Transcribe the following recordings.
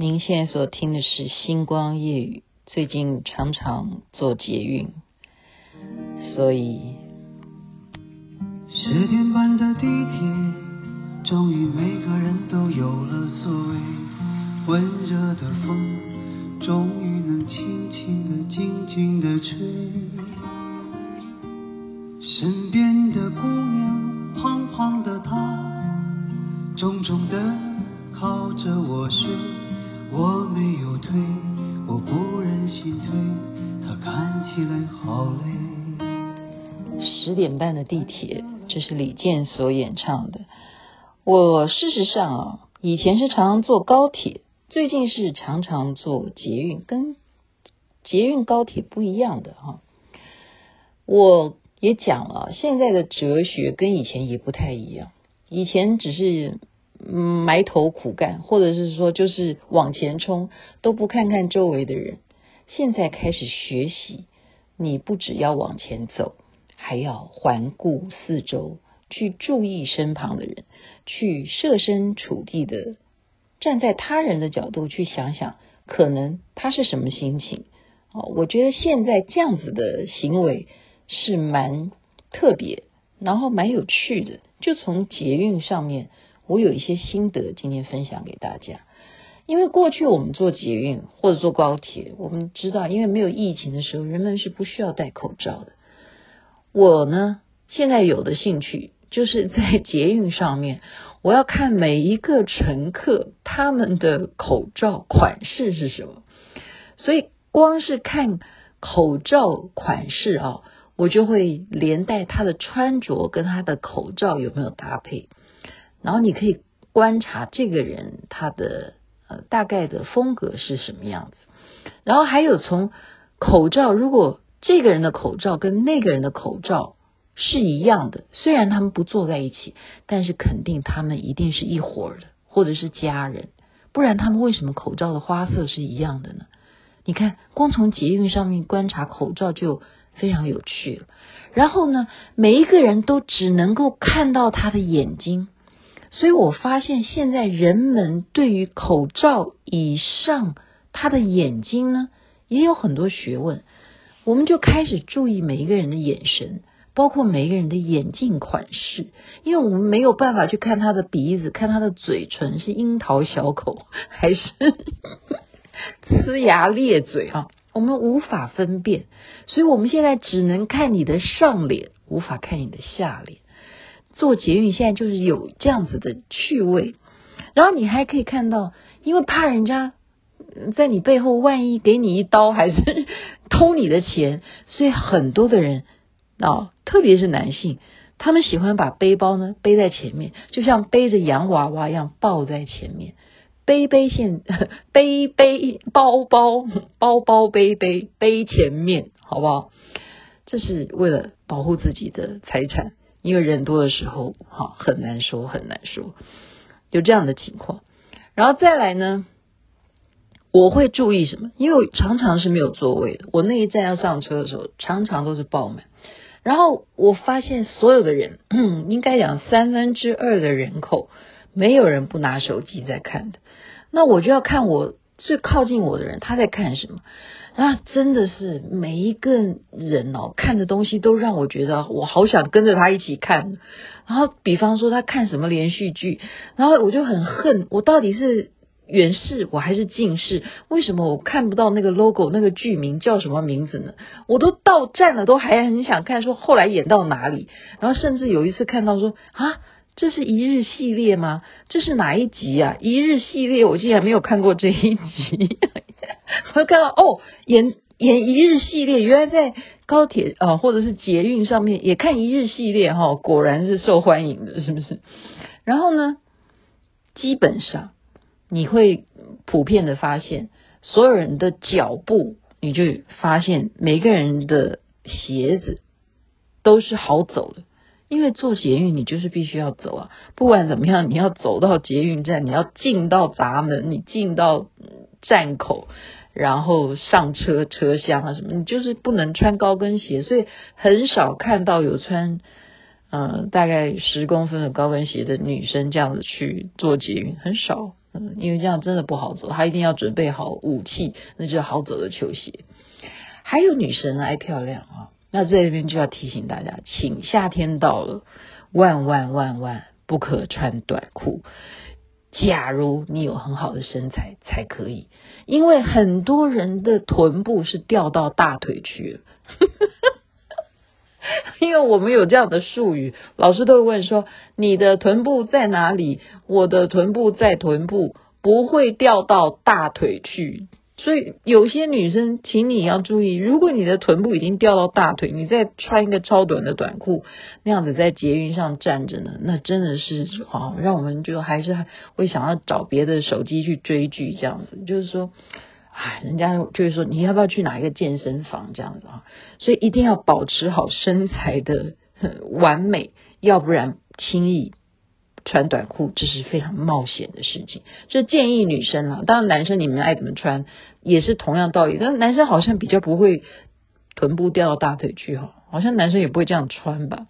您现在所听的是《星光夜雨》，最近常常坐捷运，所以十点半的地铁，终于每个人都有了座位，温热的风，终于能轻轻的、静静的吹，身边的姑娘，胖胖的她，重重的靠着我睡。我没有退，我不忍心退，他看起来好累。十点半的地铁，这是李健所演唱的。我事实上啊，以前是常常坐高铁，最近是常常坐捷运，跟捷运高铁不一样的哈。我也讲了，现在的哲学跟以前也不太一样，以前只是。埋头苦干，或者是说就是往前冲，都不看看周围的人。现在开始学习，你不只要往前走，还要环顾四周，去注意身旁的人，去设身处地的站在他人的角度去想想，可能他是什么心情。哦，我觉得现在这样子的行为是蛮特别，然后蛮有趣的。就从捷运上面。我有一些心得，今天分享给大家。因为过去我们坐捷运或者坐高铁，我们知道，因为没有疫情的时候，人们是不需要戴口罩的。我呢，现在有的兴趣就是在捷运上面，我要看每一个乘客他们的口罩款式是什么。所以光是看口罩款式啊，我就会连带他的穿着跟他的口罩有没有搭配。然后你可以观察这个人他的呃大概的风格是什么样子，然后还有从口罩，如果这个人的口罩跟那个人的口罩是一样的，虽然他们不坐在一起，但是肯定他们一定是一伙的，或者是家人，不然他们为什么口罩的花色是一样的呢？你看，光从捷运上面观察口罩就非常有趣了。然后呢，每一个人都只能够看到他的眼睛。所以我发现现在人们对于口罩以上他的眼睛呢，也有很多学问。我们就开始注意每一个人的眼神，包括每一个人的眼镜款式，因为我们没有办法去看他的鼻子，看他的嘴唇是樱桃小口还是呲牙咧嘴啊，我们无法分辨。所以我们现在只能看你的上脸，无法看你的下脸。坐捷运现在就是有这样子的趣味，然后你还可以看到，因为怕人家在你背后万一给你一刀，还是 偷你的钱，所以很多的人啊、特别是男性，他们喜欢把背包呢背在前面，就像背着洋娃娃一样抱在前面，背背现背背包包包包背背背前面，好不好？这是为了保护自己的财产。因为人多的时候，哈，很难说，很难说，有这样的情况。然后再来呢，我会注意什么？因为常常是没有座位的。我那一站要上车的时候，常常都是爆满。然后我发现所有的人，应该讲三分之二的人口，没有人不拿手机在看的。那我就要看我最靠近我的人，他在看什么。那真的是每一个人哦，看的东西都让我觉得我好想跟着他一起看。然后，比方说他看什么连续剧，然后我就很恨，我到底是远视我还是近视？为什么我看不到那个 logo 那个剧名叫什么名字呢？我都到站了，都还很想看，说后来演到哪里？然后甚至有一次看到说啊，这是一日系列吗？这是哪一集啊？一日系列我竟然没有看过这一集。我看到哦，演演一日系列，原来在高铁啊、呃、或者是捷运上面也看一日系列哈、哦，果然是受欢迎的，是不是？然后呢，基本上你会普遍的发现，所有人的脚步，你就发现每个人的鞋子都是好走的，因为坐捷运你就是必须要走啊，不管怎么样，你要走到捷运站，你要进到闸门，你进到站口。然后上车车厢啊什么，你就是不能穿高跟鞋，所以很少看到有穿嗯、大概十公分的高跟鞋的女生这样子去坐捷运，很少。嗯，因为这样真的不好走，她一定要准备好武器，那就是好走的球鞋。还有女生爱漂亮啊，那这里边就要提醒大家，请夏天到了，万万万万不可穿短裤。假如你有很好的身材才可以，因为很多人的臀部是掉到大腿去了。因为我们有这样的术语，老师都会问说：“你的臀部在哪里？”我的臀部在臀部，不会掉到大腿去。所以有些女生，请你要注意，如果你的臀部已经掉到大腿，你再穿一个超短的短裤，那样子在捷运上站着呢，那真的是好，让我们就还是会想要找别的手机去追剧这样子。就是说，哎，人家就是说，你要不要去哪一个健身房这样子啊？所以一定要保持好身材的完美，要不然轻易。穿短裤这是非常冒险的事情，就建议女生啊，当然男生你们爱怎么穿也是同样道理，但男生好像比较不会臀部掉到大腿去哈，好像男生也不会这样穿吧。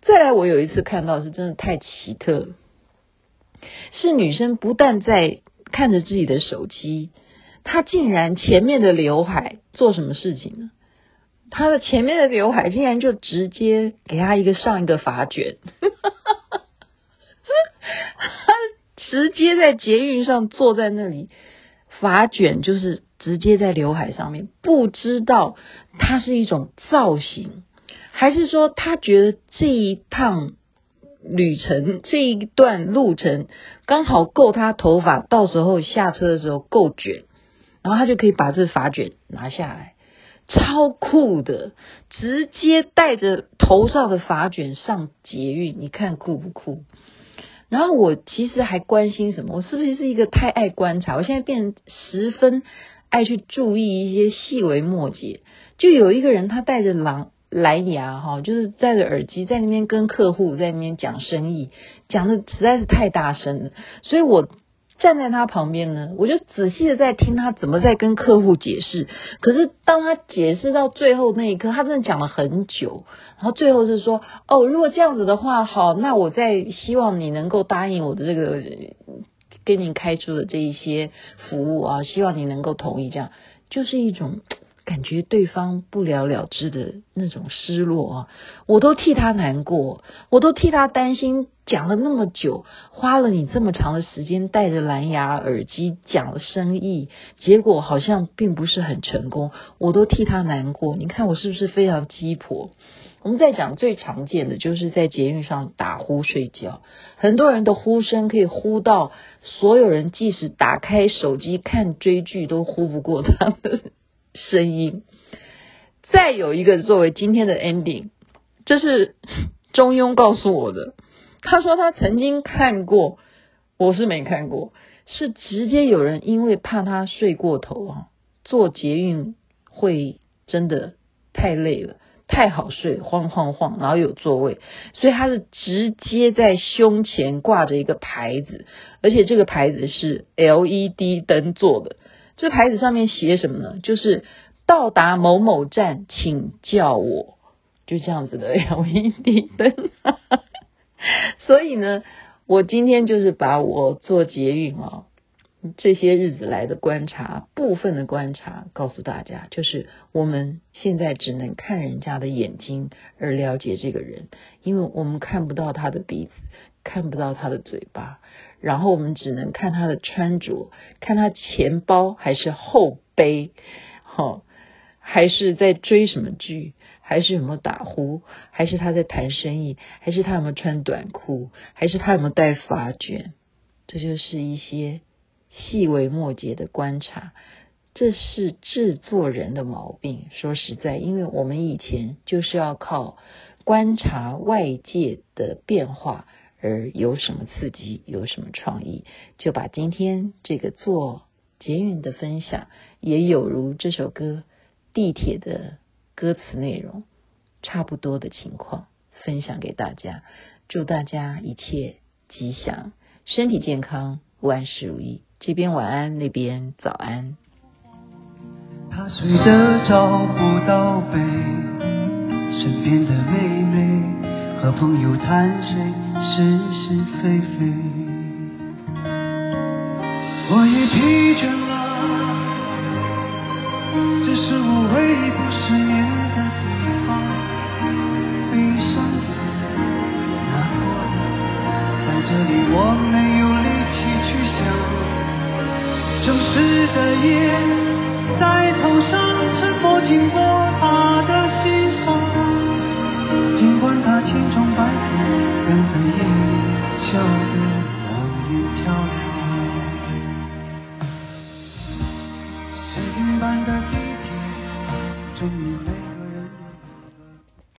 再来，我有一次看到是真的太奇特，是女生不但在看着自己的手机，她竟然前面的刘海做什么事情呢？她的前面的刘海竟然就直接给她一个上一个发卷。他 直接在捷运上坐在那里，发卷就是直接在刘海上面，不知道它是一种造型，还是说他觉得这一趟旅程这一段路程刚好够他头发，到时候下车的时候够卷，然后他就可以把这发卷拿下来，超酷的，直接带着头上的发卷上捷运，你看酷不酷？然后我其实还关心什么？我是不是是一个太爱观察？我现在变十分爱去注意一些细微末节。就有一个人，他戴着蓝蓝牙哈，就是戴着耳机在那边跟客户在那边讲生意，讲的实在是太大声了，所以我。站在他旁边呢，我就仔细的在听他怎么在跟客户解释。可是当他解释到最后那一刻，他真的讲了很久。然后最后是说：“哦，如果这样子的话，好，那我再希望你能够答应我的这个给你开出的这一些服务啊，希望你能够同意。”这样就是一种。感觉对方不了了之的那种失落啊，我都替他难过，我都替他担心。讲了那么久，花了你这么长的时间，戴着蓝牙耳机讲了生意，结果好像并不是很成功，我都替他难过。你看我是不是非常鸡婆？我们在讲最常见的，就是在捷运上打呼睡觉，很多人的呼声可以呼到所有人，即使打开手机看追剧都呼不过他们。声音，再有一个作为今天的 ending，这是中庸告诉我的。他说他曾经看过，我是没看过，是直接有人因为怕他睡过头啊，坐捷运会真的太累了，太好睡，晃晃晃，然后有座位，所以他是直接在胸前挂着一个牌子，而且这个牌子是 LED 灯做的。这牌子上面写什么呢？就是到达某某站，请叫我，就这样子的 LED 灯。所以呢，我今天就是把我做捷运啊这些日子来的观察，部分的观察告诉大家，就是我们现在只能看人家的眼睛而了解这个人，因为我们看不到他的鼻子。看不到他的嘴巴，然后我们只能看他的穿着，看他前包还是后背，好，还是在追什么剧，还是有没有打呼，还是他在谈生意，还是他有没有穿短裤，还是他有没有戴发卷，这就是一些细微末节的观察，这是制作人的毛病。说实在，因为我们以前就是要靠观察外界的变化。而有什么刺激，有什么创意，就把今天这个做捷运的分享，也有如这首歌地铁的歌词内容差不多的情况分享给大家。祝大家一切吉祥，身体健康，万事如意。这边晚安，那边早安。他睡得找不到北，身边的妹妹和朋友谈谁？是是非非，我也疲倦了，这是我唯一不失眠的地方。悲伤的、难过的，在这里我没有力气去想。城市的夜。